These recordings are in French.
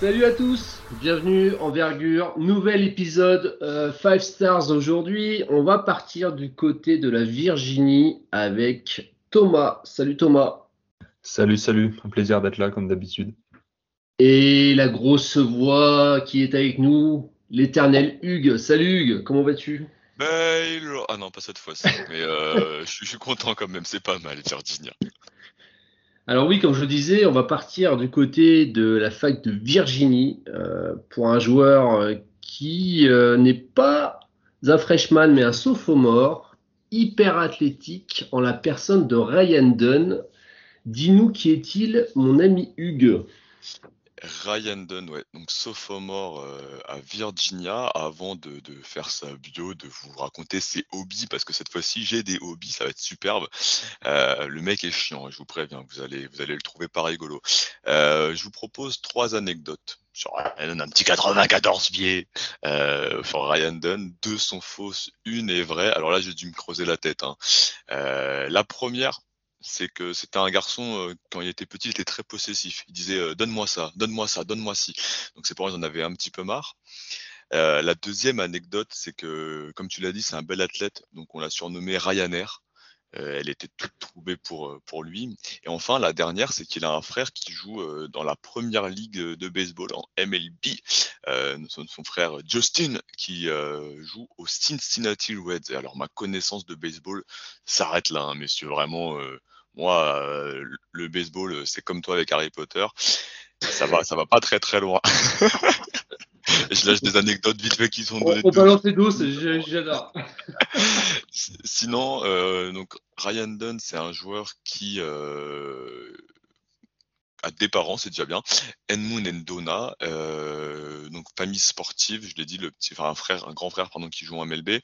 Salut à tous, bienvenue en Vergure, nouvel épisode 5 euh, stars aujourd'hui. On va partir du côté de la Virginie avec Thomas. Salut Thomas. Salut, salut, un plaisir d'être là comme d'habitude. Et la grosse voix qui est avec nous, l'éternel Hugues. Salut Hugues, comment vas-tu? Ben, Ah non, pas cette fois-ci, mais euh, je suis content quand même, c'est pas mal Virginia. Alors oui, comme je disais, on va partir du côté de la fac de Virginie euh, pour un joueur euh, qui euh, n'est pas un freshman mais un sophomore, hyper athlétique en la personne de Ryan Dunn. Dis-nous qui est-il, mon ami Hugues? Ryan Dunn, ouais, donc sophomore euh, à Virginia, avant de, faire sa bio, de vous raconter ses hobbies, parce que cette fois-ci j'ai des hobbies, ça va être superbe. Euh, le mec est chiant, je vous préviens, vous allez, vous allez le trouver pas rigolo. Euh, je vous propose trois anecdotes sur Ryan un petit 94 pieds euh, Ryan Dunn. Deux sont fausses, une est vraie. Alors là, j'ai dû me creuser la tête. Hein. la première, c'est que c'était un garçon, euh, quand il était petit, il était très possessif. Il disait euh, donne-moi ça, donne-moi ça, donne-moi ci. Donc ses parents en avaient un petit peu marre. Euh, la deuxième anecdote, c'est que, comme tu l'as dit, c'est un bel athlète, donc on l'a surnommé Ryanair. Euh, elle était toute trouvée pour, euh, pour lui. Et enfin, la dernière, c'est qu'il a un frère qui joue euh, dans la première ligue de baseball en MLB. son, son, frère Justin qui joue au Cincinnati Reds. Alors, ma connaissance de baseball s'arrête là, hein, messieurs. Vraiment, moi, le baseball, c'est comme toi avec Harry Potter. Ça va, ça va pas très très loin. je lâche des anecdotes vite fait qui sont données. On, balance les dos, j'adore. Sinon, euh, donc Ryan Dunn, c'est un joueur qui euh, des parents, c'est déjà bien. Enmoon Endona, euh, donc famille sportive, je l'ai dit, le un frère, un grand frère pardon, qui joue en MLB.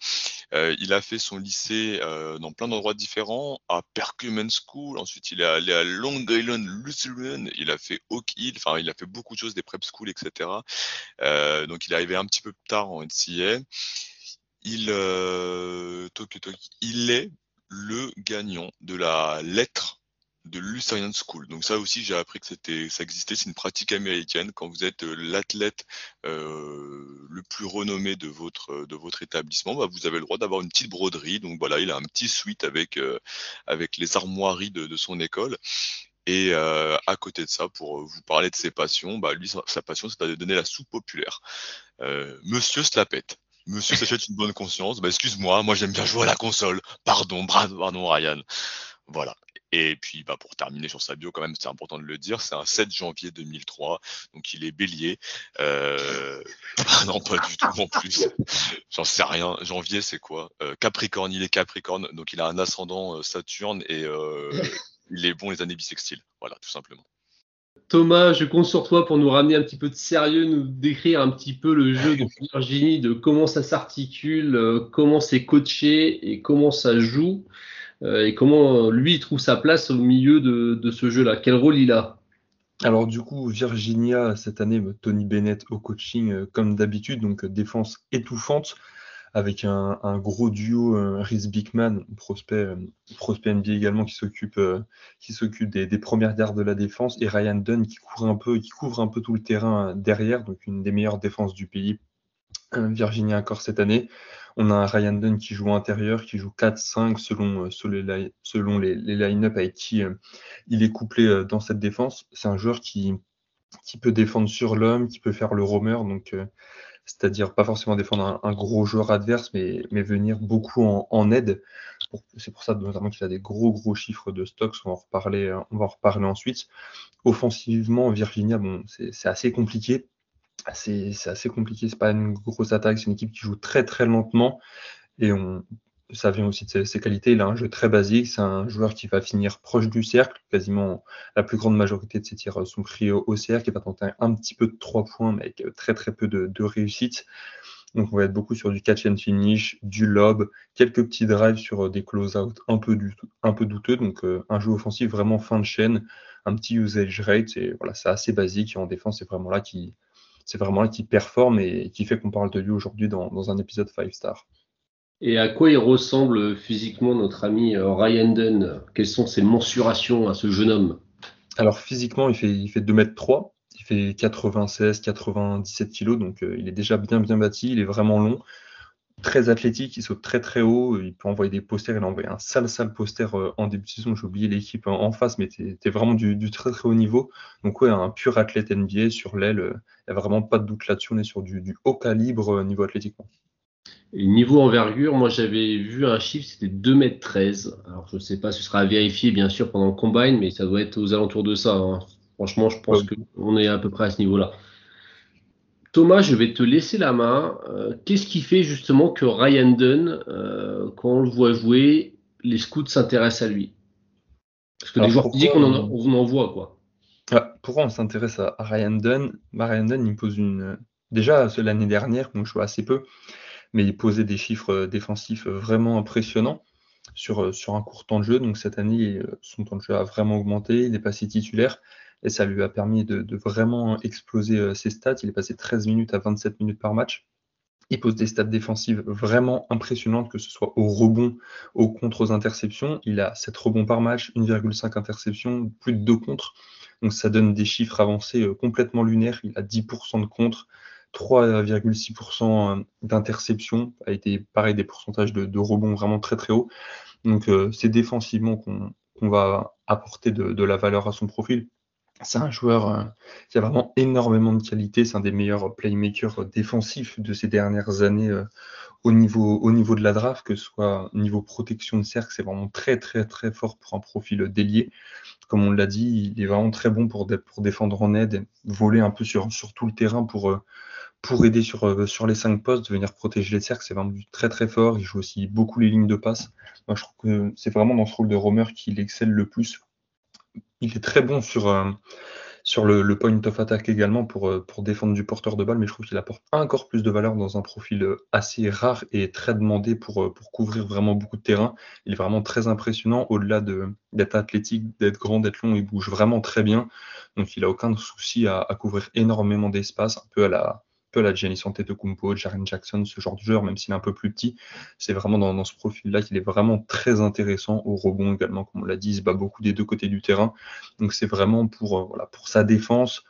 Euh, il a fait son lycée euh, dans plein d'endroits différents, à Perkman School. Ensuite, il est allé à Long Island Lutheran. Il a fait Oak Hill. Enfin, il a fait beaucoup de choses, des prep schools, etc. Donc, il est arrivé un petit peu tard en NCA. Il est le gagnant de la lettre de Lutheran School. Donc ça aussi, j'ai appris que c'était, ça existait. C'est une pratique américaine. Quand vous êtes euh, l'athlète euh, le plus renommé de votre euh, de votre établissement, bah, vous avez le droit d'avoir une petite broderie. Donc voilà, il a un petit suite avec avec les armoiries de, de son école. Et à côté de ça, pour vous parler de ses passions, bah, lui, sa, passion, c'est de donner la soupe populaire. Monsieur se la pète. Monsieur s'achète une bonne conscience. Bah, excuse-moi, moi j'aime bien jouer à la console. Pardon, pardon, Ryan. Voilà. Et puis, bah, pour terminer sur sa bio, quand même, c'est important de le dire, c'est un 7 janvier 2003, donc il est bélier. Euh... non, pas du tout en plus. J'en sais rien. Janvier, c'est quoi? Euh, Capricorne, il est Capricorne, donc il a un ascendant euh, Saturne et il est bon les années bissextiles. Voilà, tout simplement. Thomas, je compte sur toi pour nous ramener un petit peu de sérieux, nous décrire un petit peu le jeu de Virginie, de comment ça s'articule, comment c'est coaché et comment ça joue. Euh, et comment lui il trouve sa place au milieu de, ce jeu-là? Quel rôle il a? Alors du coup, Virginia, cette année, Tony Bennett au coaching euh, comme d'habitude, donc euh, défense étouffante, avec un, gros duo, Rhys Bickman, prospect, prospect NBA également, qui s'occupe qui s'occupe des, premières gardes de la défense, et Ryan Dunn qui couvre un peu, qui couvre un peu tout le terrain derrière, donc une des meilleures défenses du pays. Virginia encore cette année. On a un Ryan Dunn qui joue intérieur, qui joue 4-5 selon, euh, les, line-up avec qui euh, il est couplé euh, dans cette défense. C'est un joueur qui, peut défendre sur l'homme, qui peut faire le roamer, donc c'est-à-dire pas forcément défendre un, gros joueur adverse, mais, venir beaucoup en, aide. C'est pour ça notamment qu'il a des gros gros chiffres de stocks. On va en reparler, on va en reparler ensuite. Offensivement, Virginia, bon, c'est assez compliqué c'est assez compliqué. C'est pas une grosse attaque, c'est une équipe qui joue très très lentement et on, ça vient aussi de ses, qualités. Il a un jeu très basique. C'est un joueur qui va finir proche du cercle. Quasiment la plus grande majorité de ses tirs sont pris au, cercle. Il va tenter un petit peu de trois points, mais avec très très peu de, réussite. Donc on va être beaucoup sur du catch and finish, du lob, quelques petits drives sur des close-out un peu, un peu douteux. Donc euh, un jeu offensif vraiment fin de chaîne un petit usage rate. Et voilà, c'est assez basique. En défense, c'est vraiment là qui c'est vraiment là qui performe et qui fait qu'on parle de lui aujourd'hui dans, un épisode 5 star. Et à quoi il ressemble physiquement notre ami euh, Ryan Dunn? Quelles sont ses mensurations à ce jeune homme? Alors physiquement, il fait, il fait 2m3, il fait 96, 97 kg, donc euh, il est déjà bien bien bâti, il est vraiment long très athlétique, il saute très très haut, il peut envoyer des posters, il a envoyé un sale sale poster euh, en début de saison, j'ai oublié l'équipe en face, mais c'était vraiment du, très très haut niveau. Donc ouais, un pur athlète NBA sur l'aile, euh, il n'y a vraiment pas de doute là-dessus, on est sur du, haut calibre euh, niveau athlétiquement. Et niveau envergure, moi j'avais vu un chiffre, c'était 2m13. Alors je ne sais pas, ce sera à vérifier bien sûr pendant le combine, mais ça doit être aux alentours de ça. Hein. Franchement, je pense qu'on est à peu près à ce niveau-là. Thomas, je vais te laisser la main. Euh, qu'est-ce qui fait justement que Ryan Dunn, euh, quand on le voit jouer, les scouts s'intéressent à lui? Parce que les joueurs physiques, on en, on en voit quoi. Ah, pourquoi on s'intéresse à Ryan Dunn? Bah, Ryan Dunn, il pose une. Déjà, l'année dernière, moi je joue assez peu, mais il posait des chiffres euh, défensifs vraiment impressionnants sur, sur un court temps de jeu. Donc cette année, son temps de jeu a vraiment augmenté. Il est passé titulaire et ça lui a permis de, vraiment exploser euh, ses stats. Il est passé 13 minutes à 27 minutes par match. Il pose des stats défensives vraiment impressionnantes, que ce soit au rebond, aux contre, aux interceptions. Il a 7 rebonds par match, 1,5 interceptions, plus de 2 contre. Donc ça donne des chiffres avancés euh, complètement lunaires. Il a 10% de contre, 3,6% euh, d'interceptions, a été pareil des pourcentages de, rebonds vraiment très très hauts. Donc c'est défensivement qu'on va apporter de, la valeur à son profil. C'est un joueur euh, qui a vraiment énormément de qualité. C'est un des meilleurs playmakers défensifs de ces dernières années euh, au, niveau, au niveau de la draft, que ce soit au niveau protection de cercle. C'est vraiment très, très, très fort pour un profil délié. Comme on l'a dit, il est vraiment très bon pour, pour défendre en aide, voler un peu sur, sur tout le terrain pour, euh, pour aider sur, sur les cinq postes, venir protéger les cercles. C'est vraiment très, très fort. Il joue aussi beaucoup les lignes de passe. Moi, je trouve que c'est vraiment dans ce rôle de roamer qu'il excelle le plus il est très bon sur, euh, le, point of attack également pour, euh, défendre du porteur de balle, mais je trouve qu'il apporte encore plus de valeur dans un profil euh, assez rare et très demandé pour, couvrir vraiment beaucoup de terrain. Il est vraiment très impressionnant, au-delà d'être athlétique, d'être grand, d'être long, il bouge vraiment très bien. Donc il n'a aucun souci à couvrir énormément d'espace, un peu à la, peu la Giannis Antetokounmpo, Jaren Jackson, ce genre de joueur, même s'il est un peu plus petit. C'est vraiment dans, ce profil-là qu'il est vraiment très intéressant au rebond également, comme on l'a dit, il se bat beaucoup des deux côtés du terrain. Donc c'est vraiment pour, euh, voilà, pour sa défense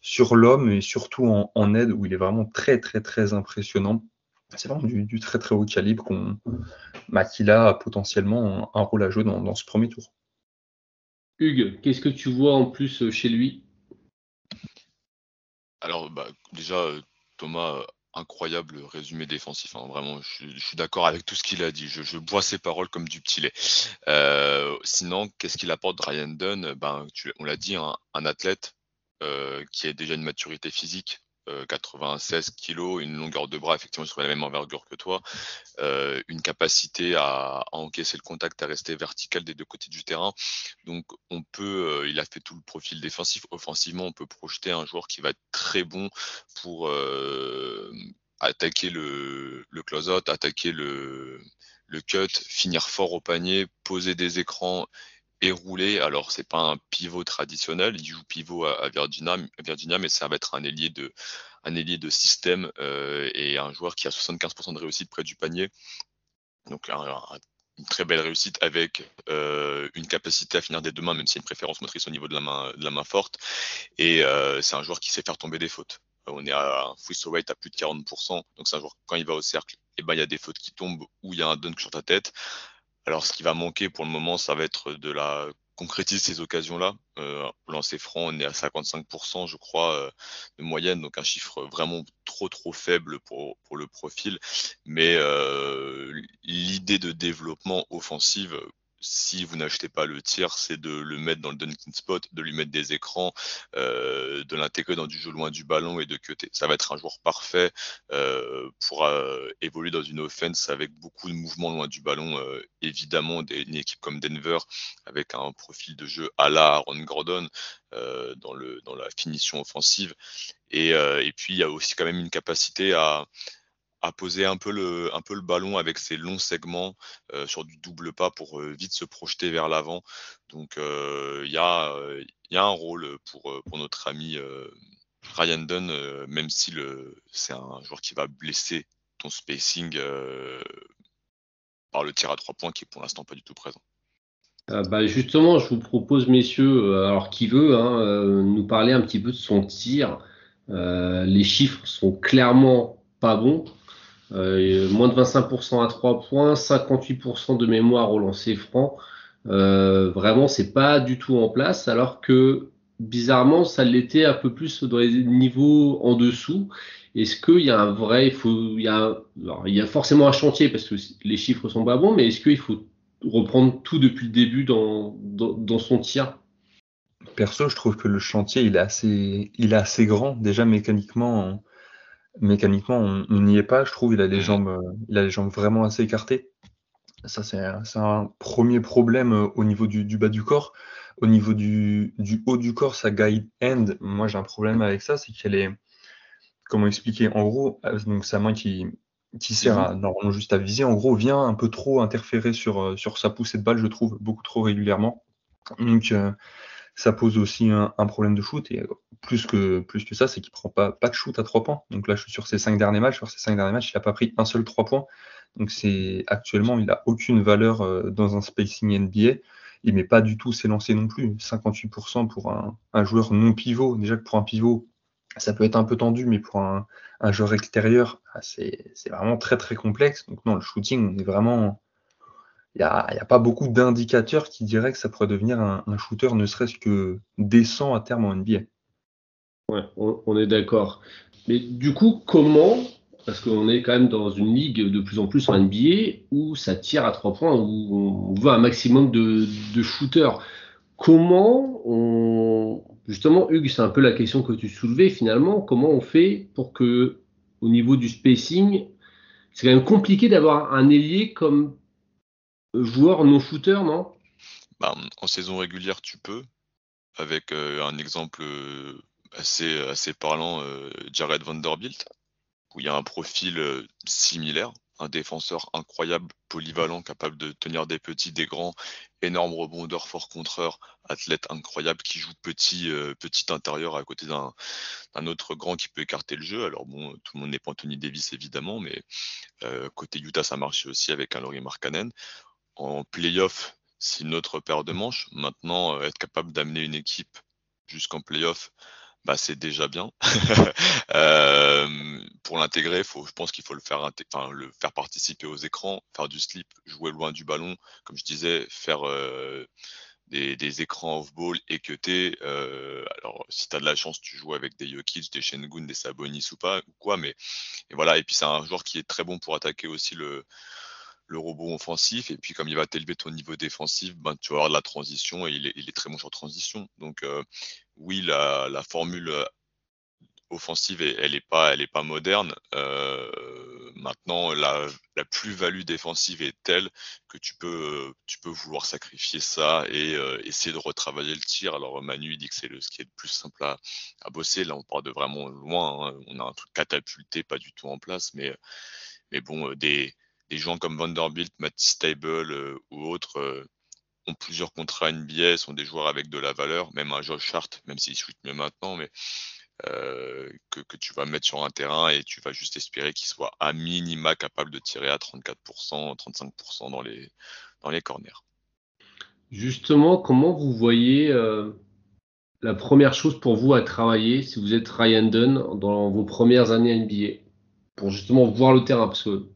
sur l'homme et surtout en, aide où il est vraiment très très très impressionnant. C'est vraiment du, très très haut calibre qu'on, bah, qu'il a potentiellement un, rôle à jouer dans, ce premier tour. Hugues, qu'est-ce que tu vois en plus euh, chez lui? Alors, bah, déjà, euh, Thomas, euh, incroyable résumé défensif. Hein. Vraiment, je, suis d'accord avec tout ce qu'il a dit. Je, bois ses paroles comme du petit lait. Euh, sinon, qu'est-ce qu'il apporte Ryan Dunn? Ben, On l'a dit, hein, un athlète euh, qui a déjà une maturité physique, 96 euh, kilos, une longueur de bras effectivement sur la même envergure que toi, euh, une capacité à, encaisser le contact, à rester vertical des deux côtés du terrain. Donc on peut, euh, il a fait tout le profil défensif. Offensivement, on peut projeter un joueur qui va être très bon pour attaquer le, le close-out, attaquer le, le cut, finir fort au panier, poser des écrans et roulé. Alors, c'est pas un pivot traditionnel. Il joue pivot à, Virginia, Virginia, mais ça va être un ailier de, un ailier de système euh, et un joueur qui a 75% de réussite près du panier. Donc, une très belle réussite avec euh, une capacité à finir des deux mains, même s'il y a une préférence motrice au niveau de la main, de la main forte. Et euh, c'est un joueur qui sait faire tomber des fautes. On est à un free rate à plus de 40%. Donc, c'est un joueur, quand il va au cercle, et eh ben, il y a des fautes qui tombent ou il y a un dunk sur ta tête. Alors, ce qui va manquer pour le moment, ça va être de la concrétiser ces occasions-là. Euh, lancer franc, on est à 55%, je crois, euh, de moyenne, donc un chiffre vraiment trop trop faible pour, pour le profil. Mais euh, l'idée de développement offensive si vous n'achetez pas le tir, c'est de le mettre dans le dunking spot, de lui mettre des écrans, euh, de l'intégrer dans du jeu loin du ballon et de cutter. Ça va être un joueur parfait euh, pour euh, évoluer dans une offense avec beaucoup de mouvements loin du ballon. Évidemment, des, une équipe comme Denver avec un profil de jeu à la Aaron Gordon dans, la finition offensive. Et puis, il y a aussi quand même une capacité à à poser un peu le, ballon avec ses longs segments euh, sur du double pas pour euh, vite se projeter vers l'avant. Donc euh, il y, a, un rôle pour, notre ami Ryan Dunn, même si c'est un joueur qui va blesser ton spacing par le tir à trois points qui est pour l'instant pas du tout présent. Bah, justement, je vous propose, messieurs, alors qui veut, hein, nous parler un petit peu de son tir. les chiffres sont clairement pas bons. Moins de 25% à 3 points, 58% de mémoire au lancer franc. vraiment, c'est pas du tout en place, alors que bizarrement, ça l'était un peu plus dans les niveaux en dessous. Est-ce qu'il y a un vrai, il y a, forcément un chantier parce que les chiffres sont pas bons, mais est-ce qu'il faut reprendre tout depuis le début dans, son tir? Perso, je trouve que le chantier, il est assez grand. Déjà, mécaniquement, mécaniquement on n'y est pas. Je trouve il a les mm. jambes, il a les jambes vraiment assez écartées. Ça, c'est un premier problème euh, au niveau du, bas du corps. Au niveau du, du, haut du corps, sa guide end, moi j'ai un problème avec ça, c'est qu'elle est. Comment expliquer En gros, euh, donc sa main qui, qui sert à, normalement juste à viser, en gros, vient un peu trop interférer sur, euh, sur sa poussée de balle, je trouve, beaucoup trop régulièrement. Donc, euh, ça pose aussi un, problème de shoot. Et plus que, plus que ça, c'est qu'il prend pas, pas de shoot à trois points. Donc là, je suis sur ses cinq derniers matchs. Sur ses cinq derniers matchs, il n'a pas pris un seul trois points. Donc c'est actuellement, il n'a aucune valeur euh, dans un spacing NBA. Il met pas du tout ses lancers non plus. 58% pour un, un joueur non pivot. Déjà que pour un pivot, ça peut être un peu tendu, mais pour un, joueur extérieur, ah, c'est vraiment très très complexe. Donc non, le shooting, on est vraiment... Il n'y a, pas beaucoup d'indicateurs qui diraient que ça pourrait devenir un, shooter ne serait-ce que décent à terme en NBA. On, est d'accord. Mais du coup, comment parce qu'on est quand même dans une ligue de plus en plus en NBA où ça tire à trois points, où on veut un maximum de, de shooters. Comment on, Justement, Hugues, c'est un peu la question que tu soulevais finalement. Comment on fait pour que, au niveau du spacing, c'est quand même compliqué d'avoir un ailier comme joueur non shooter, non? Bah, En saison régulière, tu peux. Avec euh, un exemple euh, assez, parlant, euh, Jared Vanderbilt, où il y a un profil similaire un défenseur incroyable, polyvalent, capable de tenir des petits, des grands, énorme rebondeur, fort contreur, athlète incroyable qui joue petit, euh, petit intérieur à côté d'un autre grand qui peut écarter le jeu. Alors bon, tout le monde n'est pas Anthony Davis évidemment, mais euh, côté Utah, ça marche aussi avec un Laurie Markkanen. En playoff, c'est une autre paire de manches. Maintenant, euh, être capable d'amener une équipe jusqu'en playoff, bah, c'est déjà bien. euh, pour l'intégrer, faut, je pense qu'il faut le faire, enfin, le faire participer aux écrans, faire du slip, jouer loin du ballon, comme je disais, faire euh, des, écrans off-ball équeutés. Euh, alors, si tu as de la chance, tu joues avec des Jokic, des Shengun, des Sabonis ou pas, ou quoi, mais et voilà. Et puis, c'est un joueur qui est très bon pour attaquer aussi le, le robot offensif. Et puis, comme il va t'élever ton niveau défensif, ben, tu vas avoir de la transition et il est, très bon sur transition. Donc, euh, oui, la, formule euh, offensive, elle n'est pas, pas moderne. Euh, maintenant, la, plus-value défensive est telle que tu peux, tu peux vouloir sacrifier ça et essayer de retravailler le tir. Alors, Manu, il dit que c'est ce qui est le plus simple à, à, bosser. Là, on part de vraiment loin. Hein. On a un truc catapulté, pas du tout en place, mais, mais bon, des des joueurs comme Vanderbilt, Matisse Stable euh, ou autres euh, ont plusieurs contrats NBA, sont des joueurs avec de la valeur, même un Josh Hart, même s'il shoot mieux maintenant, mais euh, que, tu vas mettre sur un terrain et tu vas juste espérer qu'il soit à minima capable de tirer à 34%, 35% dans les, dans les corners. Justement, comment vous voyez la première chose pour vous à travailler si vous êtes Ryan Dunn dans vos premières années NBA pour justement voir le terrain Parce que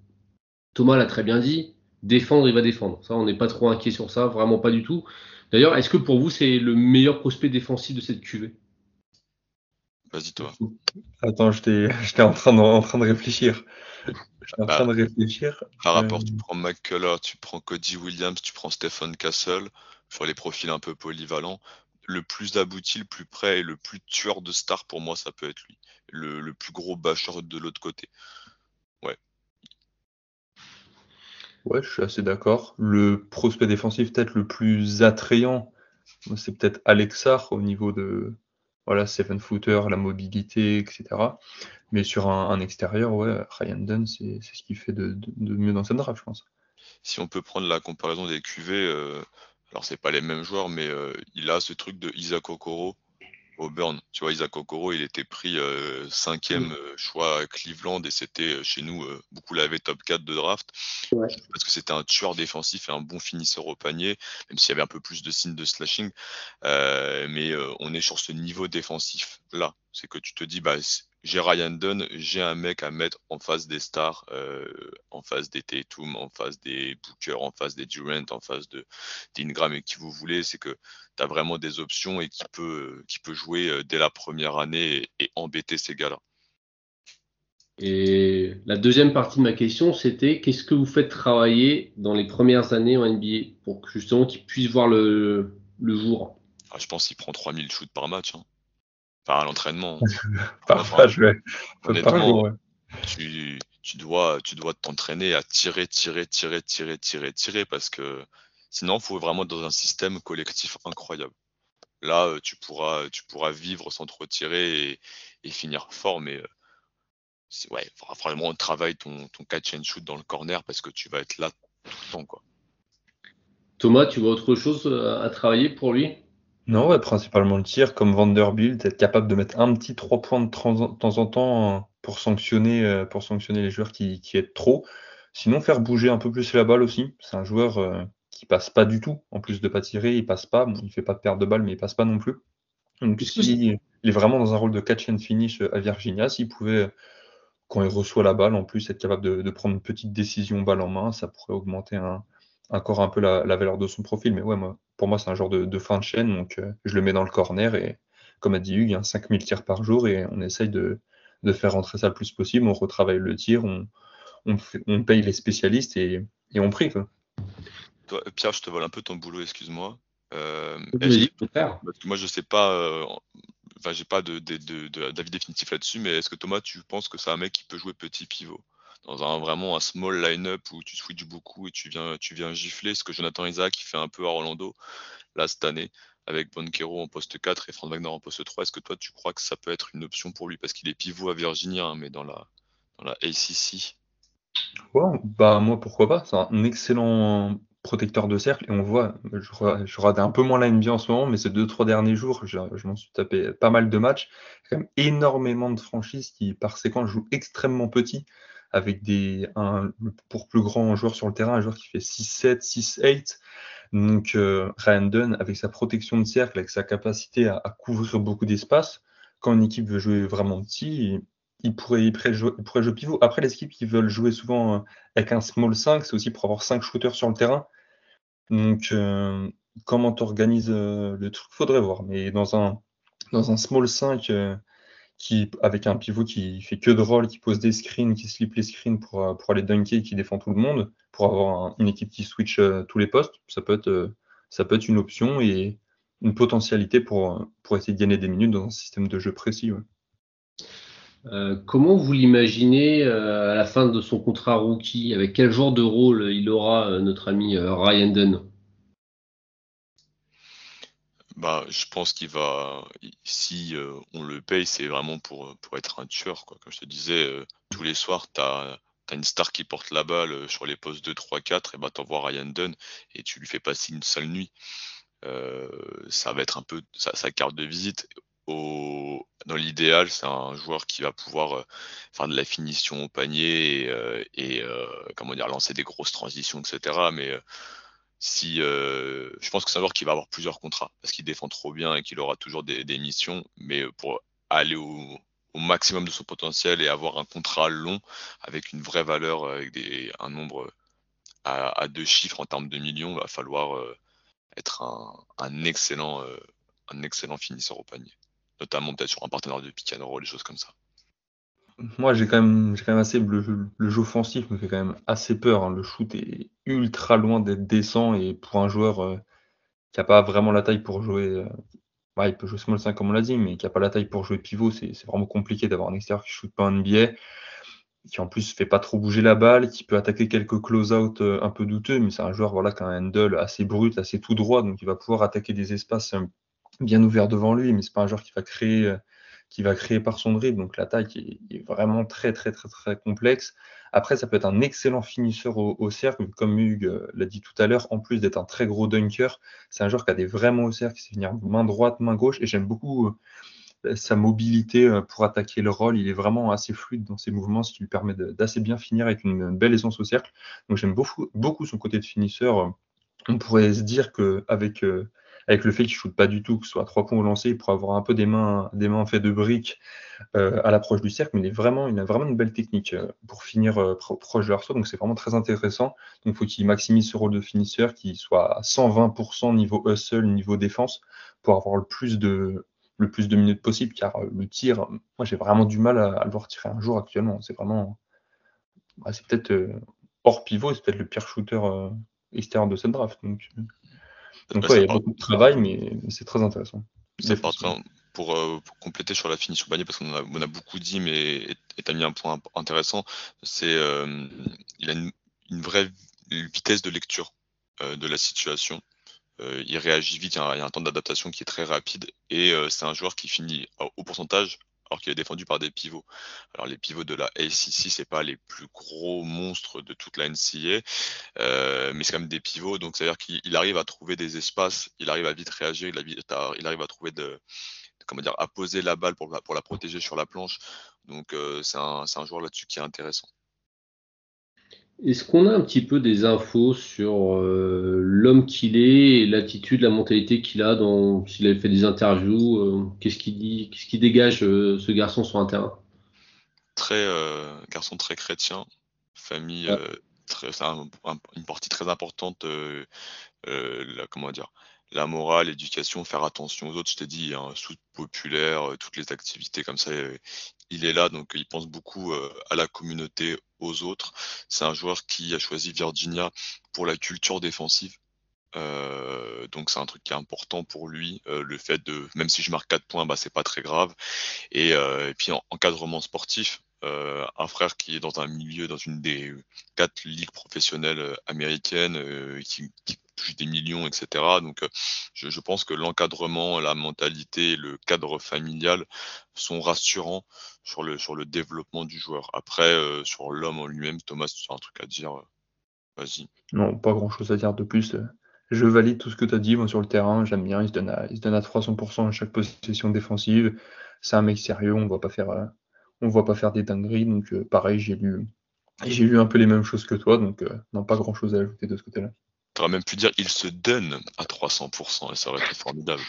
Thomas l'a très bien dit, défendre, il va défendre. Ça, on n'est pas trop inquiet sur ça, vraiment pas du tout. D'ailleurs, est-ce que pour vous, c'est le meilleur prospect défensif de cette QV Vas-y, toi. Attends, j'étais en, train de, en train de réfléchir. en bah, train de réfléchir. Par rapport, tu euh, prends McCullough, tu prends Cody Williams, tu prends Stephen Castle, sur les profils un peu polyvalents. Le plus abouti, le plus près et le plus tueur de stars, pour moi, ça peut être lui. Le, le plus gros bâcheur de l'autre côté. Ouais, Ouais, je suis assez d'accord. Le prospect défensif peut-être le plus attrayant, c'est peut-être Alexar au niveau de voilà, seven footer, la mobilité, etc. Mais sur un, extérieur, ouais, Ryan Dunn, c'est ce qui fait de, mieux dans cette draft, je pense. Si on peut prendre la comparaison des QV, euh, alors c'est pas les mêmes joueurs, mais il a ce truc de Isaac Okoro Auburn. Tu vois, Isaac Okoro, il était pris euh, cinquième euh, choix à Cleveland et c'était euh, chez nous, beaucoup l'avaient top 4 de draft. Parce que c'était un tueur défensif et un bon finisseur au panier, même s'il y avait un peu plus de signes de slashing. mais on est sur ce niveau défensif là. C'est que tu te dis, bah, j'ai Ryan Dunn, j'ai un mec à mettre en face des stars, euh, en face des Tatum, en face des Booker, en face des Durant, en face de d'Ingram et qui vous voulez, c'est que tu as vraiment des options et qui peut, qui peut jouer euh, dès la première année et, embêter ces gars-là. Et la deuxième partie de ma question, c'était qu'est-ce que vous faites travailler dans les premières années en NBA pour que justement qu'ils puissent voir le, le jour? Ah, Je pense qu'il prend 3000 shoots par match. Hein. Enfin, à l'entraînement. Parfois, je vais. tu, tu, dois, tu dois t'entraîner à tirer, tirer, tirer, tirer, tirer, tirer, parce que sinon, il faut vraiment être dans un système collectif incroyable. Là, euh, tu pourras, tu pourras vivre sans trop tirer et, et finir fort, mais euh, ouais, il faudra vraiment travailler ton, ton catch and shoot dans le corner parce que tu vas être là tout le temps. Quoi. Thomas, tu vois autre chose euh, à travailler pour lui? Non, ouais, principalement le tir, comme Vanderbilt, être capable de mettre un petit 3 points de, temps en temps euh, pour sanctionner, euh, pour sanctionner les joueurs qui, qui aident trop. Sinon, faire bouger un peu plus la balle aussi. C'est un joueur euh, qui passe pas du tout. En plus de pas tirer, il passe pas. Bon, il fait pas de perte de balle, mais il passe pas non plus. Donc, il, est vraiment dans un rôle de catch and finish à Virginia. S'il pouvait, quand il reçoit la balle, en plus être capable de, de, prendre une petite décision balle en main, ça pourrait augmenter un, encore un peu la, valeur de son profil. Mais ouais, moi, pour moi, c'est un genre de, fin de chaîne. Donc, euh, je le mets dans le corner. Et comme a dit Hugues, a 5000 tirs par jour et on essaye de, faire rentrer ça le plus possible. On retravaille le tir, on, on, paye les spécialistes et, on prie. Pierre, je te vole un peu ton boulot, excuse-moi. Euh, parce que moi, je sais pas. Euh, enfin, j'ai pas d'avis de, définitif là-dessus, mais est-ce que Thomas, tu penses que c'est un mec qui peut jouer petit pivot? Dans un vraiment un small line-up où tu switches beaucoup et tu viens, tu viens gifler, ce que Jonathan Isaac fait un peu à Orlando là cette année avec Bonquero en poste 4 et Frank Wagner en poste 3. Est-ce que toi tu crois que ça peut être une option pour lui? Parce qu'il est pivot à Virginia hein, mais dans la, dans la ACC bah moi pourquoi pas, c'est un excellent protecteur de cercle et on voit, je, je regarde un peu moins la NBA en ce moment, mais ces deux trois derniers jours, je, je m'en suis tapé pas mal de matchs. Il y a quand même énormément de franchises qui par séquence jouent extrêmement petit avec des, un, pour plus grand joueur sur le terrain, un joueur qui fait 6-7, 6-8. Donc euh, Ryan Dunn, avec sa protection de cercle, avec sa capacité à, couvrir beaucoup d'espace, quand une équipe veut jouer vraiment petit, il, pourrait, il pourrait, jouer, pivot. Après, les équipes qui veulent jouer souvent euh, avec un small 5, c'est aussi pour avoir 5 shooters sur le terrain. Donc, euh, comment tu organises le truc? Faudrait voir. Mais dans un, dans un small 5, qui, avec un pivot qui fait que de rôle, qui pose des screens, qui slip les screens pour, euh, pour aller dunker et qui défend tout le monde, pour avoir une équipe qui switch euh, tous les postes, ça peut, être, euh, ça peut être une option et une potentialité pour, pour essayer de gagner des minutes dans un système de jeu précis. comment vous l'imaginez à la fin de son contrat rookie Avec quel genre de rôle il aura notre ami Ryan Dunn? Bah, je pense qu'il va, si euh, on le paye, c'est vraiment pour, pour être un tueur. Quoi. Comme je te disais, euh, tous les soirs, tu as, une star qui porte la balle euh, sur les postes 2, 3, 4, et bah, tu envoies Ryan Dunn et tu lui fais passer une sale nuit. ça va être un peu sa, carte de visite. Au, dans l'idéal, c'est un joueur qui va pouvoir faire de la finition au panier et, et comment dire, lancer des grosses transitions, etc. Mais si euh, je pense que c'est un joueur qui va avoir plusieurs contrats parce qu'il défend trop bien et qu'il aura toujours des, missions, mais euh, pour aller au, maximum de son potentiel et avoir un contrat long avec une vraie valeur, avec des, un nombre à, deux chiffres en termes de millions, il va falloir euh, être un, excellent, un excellent finisseur au panier, notamment peut-être sur un partenaire de pick and des choses comme ça moi, j'ai quand même, j'ai quand même assez le, jeu offensif me fait quand même assez peur. Hein. Le shoot est ultra loin d'être décent et pour un joueur euh, qui n'a pas vraiment la taille pour jouer, euh, il peut jouer small 5 comme on l'a dit, mais qui n'a pas la taille pour jouer pivot, c'est vraiment compliqué d'avoir un extérieur qui shoot pas en NBA, qui en plus fait pas trop bouger la balle, qui peut attaquer quelques close-out euh, un peu douteux, mais c'est un joueur voilà qui a un handle assez brut, assez tout droit, donc il va pouvoir attaquer des espaces bien ouverts devant lui, mais c'est pas un joueur qui va créer qui va créer par son dribble. Donc l'attaque est, est, vraiment très, très, très, très complexe. Après, ça peut être un excellent finisseur au, cercle, comme Hugues euh, l'a dit tout à l'heure, en plus d'être un très gros dunker. C'est un joueur qui a des vraiment au cercle, qui sait venir main droite, main gauche, et j'aime beaucoup euh, sa mobilité euh, pour attaquer le rôle. Il est vraiment assez fluide dans ses mouvements, ce qui lui permet d'assez bien finir avec une belle essence au cercle. Donc j'aime beaucoup, beaucoup son côté de finisseur. On pourrait se dire qu'avec avec le fait qu'il ne shoot pas du tout, que ce soit à trois points au lancer, il pourrait avoir un peu des mains, des mains faites de briques euh, à l'approche du cercle, mais il, a vraiment une belle technique euh, pour finir euh, proche de l'arceau, donc c'est vraiment très intéressant. Donc il faut qu'il maximise ce rôle de finisseur, qu'il soit à 120% niveau hustle, niveau défense, pour avoir le plus de, minutes possible, car le tir, moi j'ai vraiment du mal à, le voir tirer un jour actuellement. C'est vraiment, bah, c'est peut-être hors pivot, c'est peut-être le pire shooter extérieur de cette draft. Donc, il y a beaucoup de travail, mais, c'est très intéressant. C'est pas pour, euh, pour, compléter sur la finition panier, parce qu'on a, on a beaucoup dit, mais tu as mis un point intéressant, c'est euh, il a une, vraie vitesse de lecture euh, de la situation. il réagit vite, il y a un temps d'adaptation qui est très rapide, et c'est un joueur qui finit au pourcentage alors qu'il est défendu par des pivots. Alors les pivots de la ACC, c'est pas les plus gros monstres de toute la NCA, euh, mais c'est quand même des pivots, donc c'est-à-dire qu'il arrive à trouver des espaces, il arrive à vite réagir, il, arrive à trouver de, comment dire, à poser la balle pour, pour la protéger sur la planche. Donc euh, c'est un, un joueur là-dessus qui est intéressant. Est-ce qu'on a un petit peu des infos sur euh, l'homme qu'il est et l'attitude, la mentalité qu'il a dans s'il a fait des interviews, euh, qu'est-ce qu'il dit, qu'est-ce qui dégage euh, ce garçon sur un terrain? Très garçon très chrétien, famille très, une partie très importante, la, comment dire, la morale, l'éducation, faire attention aux autres. Je t'ai dit, un soute populaire, toutes les activités comme ça, il est là, donc il pense beaucoup à la communauté, aux autres. C'est un joueur qui a choisi Virginia pour la culture défensive. Euh, donc c'est un truc qui est important pour lui, euh, le fait de, même si je marque 4 points, bah, c'est pas très grave. Et, euh, puis en, encadrement sportif, un frère qui est dans un milieu, dans une des quatre ligues professionnelles américaines, qui, qui touche des millions, etc. Donc je, pense que l'encadrement, la mentalité, le cadre familial sont rassurants sur le, sur le développement du joueur. Après, euh, sur l'homme en lui-même, Thomas, tu as un truc à dire? Euh, Vas-y. Non, pas grand-chose à dire de plus. Je valide tout ce que tu as dit moi, sur le terrain. J'aime bien. Il se, donne à, il se donne à 300% à chaque position défensive. C'est un mec sérieux. On ne voit pas faire, euh, on voit pas faire des dingueries. Donc, pareil, j'ai lu, j'ai lu un peu les mêmes choses que toi. Donc, non, pas grand-chose à ajouter de ce côté-là. Tu aurais même pu dire il se donne à 300% et ça aurait été formidable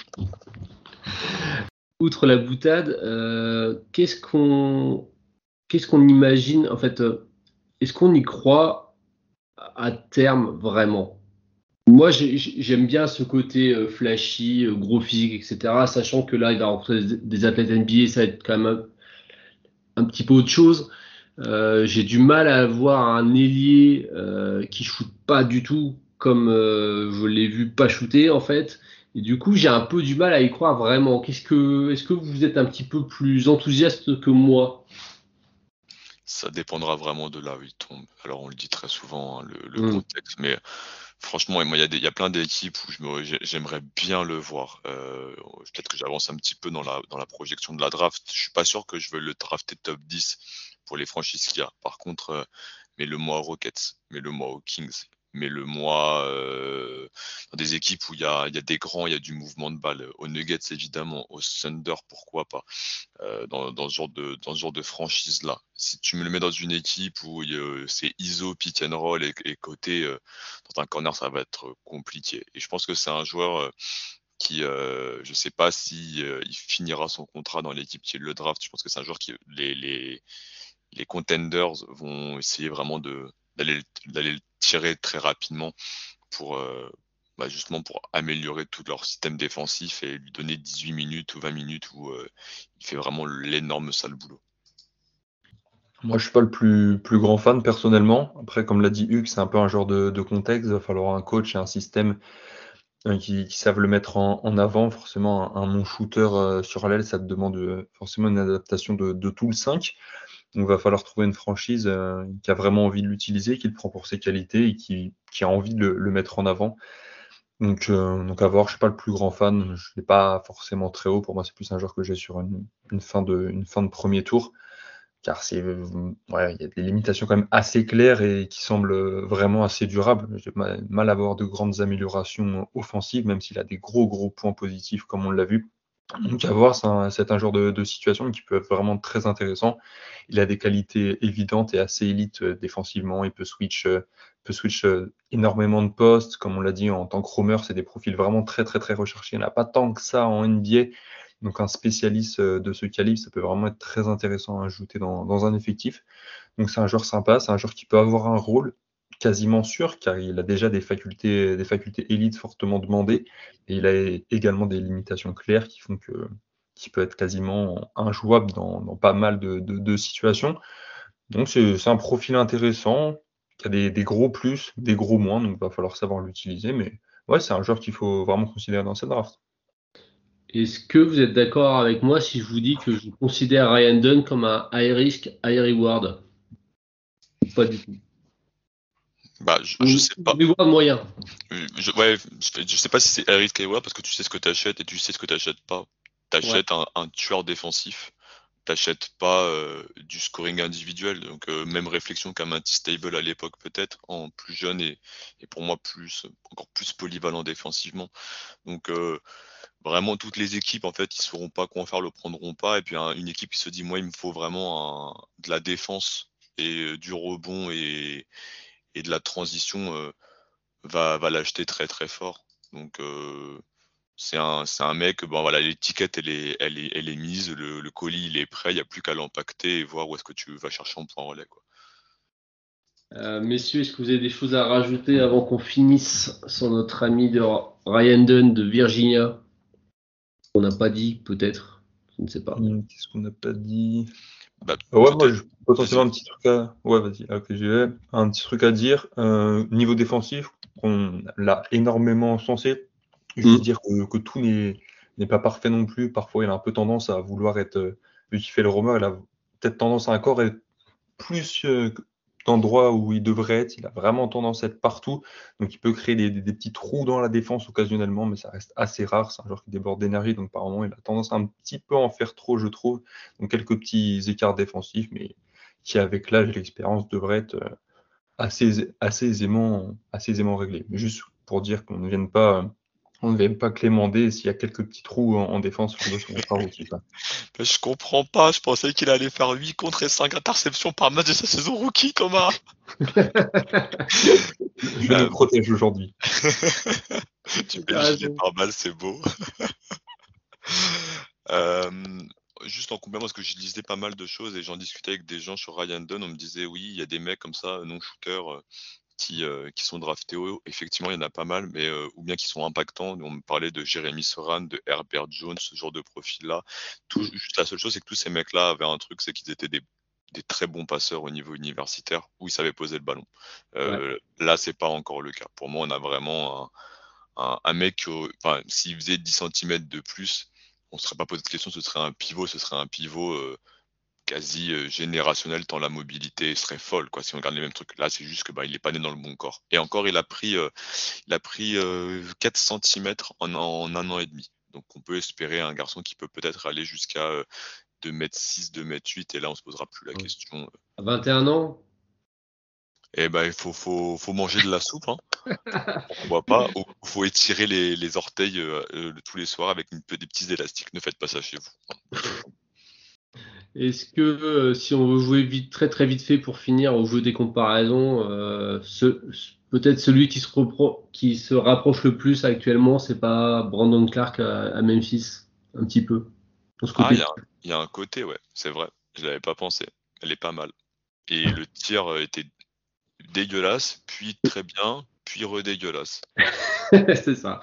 outre la boutade, euh, qu'est-ce qu'on qu'est-ce qu'on imagine en fait euh, Est-ce qu'on y croit à terme vraiment? Moi, j'aime bien ce côté euh, flashy, gros physique, etc. Sachant que là, il va rencontrer des athlètes NBA, ça va être quand même un, petit peu autre chose. J'ai du mal à voir un ailier qui shoot pas du tout comme je l'ai vu pas shooter en fait. Et du coup, j'ai un peu du mal à y croire vraiment. Qu'est-ce que, est-ce que vous êtes un petit peu plus enthousiaste que moi? Ça dépendra vraiment de là où il tombe. Alors, on le dit très souvent, hein, le, mm. contexte, mais franchement, il y, a plein d'équipes où j'aimerais bien le voir. Euh, peut-être que j'avance un petit peu dans la, projection de la draft. Je suis pas sûr que je veux le drafter top 10 pour les franchises qu'il y a. Par contre, euh, mais le moi Rockets, mais le moi aux Kings, mais le mois euh, dans des équipes où il y a, y a, des grands, il y a du mouvement de balle. Aux Nuggets, évidemment, au Thunder, pourquoi pas, euh, dans, ce genre de, dans ce genre de franchise-là. Si tu me le mets dans une équipe où c'est ISO, pick and roll et, côté euh, dans un corner, ça va être compliqué. Et je pense que c'est un joueur euh, qui, euh, je sais pas si il finira son contrat dans l'équipe qui le draft. Je pense que c'est un joueur qui les, les, les contenders vont essayer vraiment de d'aller le tirer très rapidement pour euh, bah, justement pour améliorer tout leur système défensif et lui donner 18 minutes ou 20 minutes où euh, il fait vraiment l'énorme sale boulot. Moi, je suis pas le plus, grand fan personnellement. Après, comme l'a dit Hugues, c'est un peu un genre de, contexte. Il va falloir un coach et un système euh, qui, savent le mettre en, avant. Forcément, un, non-shooter sur l'aile, ça te demande forcément une adaptation de, de tout le 5. Donc, il va falloir trouver une franchise euh, qui a vraiment envie de l'utiliser, qui le prend pour ses qualités et qui, a envie de le, mettre en avant. Donc, euh, donc à voir, je suis pas le plus grand fan, je l'ai pas forcément très haut. Pour moi, c'est plus un joueur que j'ai sur une, fin de, une fin de premier tour. Car c'est, ouais, il y a des limitations quand même assez claires et qui semblent vraiment assez durables. J'ai mal à voir de grandes améliorations offensives, même s'il a des gros gros points positifs comme on l'a vu. Donc à voir, c'est un, genre de, situation qui peut être vraiment très intéressant. Il a des qualités évidentes et assez élites euh, défensivement. Il peut switch, euh, peut switch euh, énormément de postes. Comme on l'a dit, en tant que roamer, c'est des profils vraiment très très très recherchés. Il n'y en a pas tant que ça en NBA. Donc un spécialiste de ce calibre, ça peut vraiment être très intéressant à ajouter dans, dans un effectif. Donc c'est un joueur sympa, c'est un joueur qui peut avoir un rôle quasiment sûr, car il a déjà des facultés, des facultés élites fortement demandées, et il a également des limitations claires qui font que qui peut être quasiment injouable dans, pas mal de, situations. Donc c'est un profil intéressant, qui a des, gros plus, des gros moins, donc il va falloir savoir l'utiliser, mais ouais, c'est un joueur qu'il faut vraiment considérer dans cette draft. Est-ce que vous êtes d'accord avec moi si je vous dis que je considère Ryan Dunn comme un high risk, high reward? Pas du tout. Bah, je, je sais pas. moyen. Je, ouais, je, sais pas si c'est Eric Kaiwa parce que tu sais ce que tu achètes et tu sais ce que tu n'achètes pas. Tu achètes un, tueur défensif, tu n'achètes pas euh, du scoring individuel. Donc, euh, même réflexion qu'un Matty Stable à l'époque, peut-être, en plus jeune et, et, pour moi plus, encore plus polyvalent défensivement. Donc, euh, vraiment, toutes les équipes, en fait, sauront pas quoi en faire, le prendront pas. Et puis, une équipe qui se dit, moi, il me faut vraiment un, de la défense et du rebond et et de la transition euh, va, va l'acheter très très fort. Donc euh, c'est un, un, mec, bon voilà, l'étiquette elle est, elle est, elle est mise, le, colis il est prêt, il n'y a plus qu'à l'empacter et voir où est-ce que tu vas chercher en point relais. Quoi. Euh, messieurs, est-ce que vous avez des choses à rajouter avant qu'on finisse sur notre ami de Ryan Dunn de Virginia? On n'a pas dit, peut-être, je ne sais pas. Qu'est-ce qu'on n'a pas dit? Bah, ah ouais, moi, je, potentiellement un petit truc à, ouais, vas-y, okay, un petit truc à dire. Euh, niveau défensif, on l'a énormément censé. Je veux mm. dire que, tout n'est pas parfait non plus. Parfois, il a un peu tendance à vouloir être, euh, vu qu'il fait le roamer, il a peut-être tendance à encore être plus euh, endroit où il devrait être. Il a vraiment tendance à être partout. Donc il peut créer des, petits trous dans la défense occasionnellement, mais ça reste assez rare. C'est un joueur qui déborde d'énergie, donc par moment il a tendance à un petit peu en faire trop, je trouve. Donc quelques petits écarts défensifs, mais qui avec l'âge et l'expérience devrait être euh, assez, aisément, assez aisément réglé. Juste pour dire qu'on ne vienne pas on ne vient pas clémenter s'il y a quelques petits trous en, défense sur son Je comprends pas, je pensais qu'il allait faire 8 contre et 5 interceptions par match de sa saison rookie, Thomas. je me protège aujourd'hui. tu mets par mal, c'est beau. Euh, juste en complément, parce que je lisais pas mal de choses et j'en discutais avec des gens sur Ryan Dunn, on me disait oui, il y a des mecs comme ça, non-shooters, euh, qui, euh, qui sont draftés haut. Effectivement, il y en a pas mal, mais euh, ou bien qui sont impactants. On me parlait de Jérémy Soran, de Herbert Jones, ce genre de profil-là. La seule chose, c'est que tous ces mecs-là avaient un truc, c'est qu'ils étaient des, des, très bons passeurs au niveau universitaire où ils savaient poser le ballon. Euh, Là, c'est pas encore le cas. Pour moi, on a vraiment un, un, mec, enfin, s'il faisait 10 cm de plus, on ne serait pas posé de question, ce serait un pivot, ce serait un pivot euh, quasi euh, générationnel tant la mobilité serait folle quoi si on regarde les mêmes trucs là c'est juste que bah il est pas né dans le bon corps et encore il a pris euh, il a pris 4 euh, cm en, en, un an et demi donc on peut espérer un garçon qui peut peut-être aller jusqu'à 2 m 6 2 m 8 et là on se posera plus la question à 21 ans? Eh ben, il faut, faut, faut, manger de la soupe, hein. on voit pas. Il faut étirer les, les orteils tous les soirs avec une, des petits élastiques. Ne faites pas ça chez vous. Est-ce que euh, si on veut jouer vite, très très vite fait pour finir au jeu des comparaisons, euh, peut-être celui qui se, qui se, rapproche le plus actuellement, c'est pas Brandon Clark à, Memphis, un petit peu. Ah, il y, a un côté, ouais, c'est vrai. Je l'avais pas pensé. Elle est pas mal. Et le tir euh, était dégueulasse, puis très bien, puis redégueulasse. c'est ça.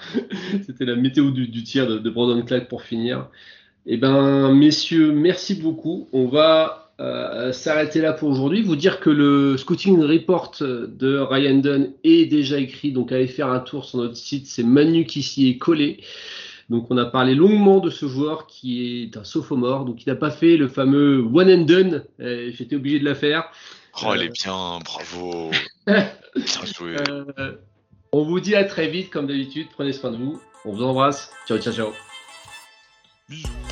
C'était la météo du, tir de, de Brandon Clark pour finir. Eh ben, messieurs, merci beaucoup. On va euh, s'arrêter là pour aujourd'hui. Vous dire que le scouting report de Ryan Dunn est déjà écrit, donc allez faire un tour sur notre site. C'est Manu qui s'y est collé. Donc on a parlé longuement de ce joueur qui est un sophomore, donc il n'a pas fait le fameux one and done. Euh, j'étais obligé de la faire. Oh, elle est bien, bravo. bien joué. Euh, On vous dit à très vite, comme d'habitude. Prenez soin de vous. On vous embrasse. Ciao, ciao, ciao. Bisous.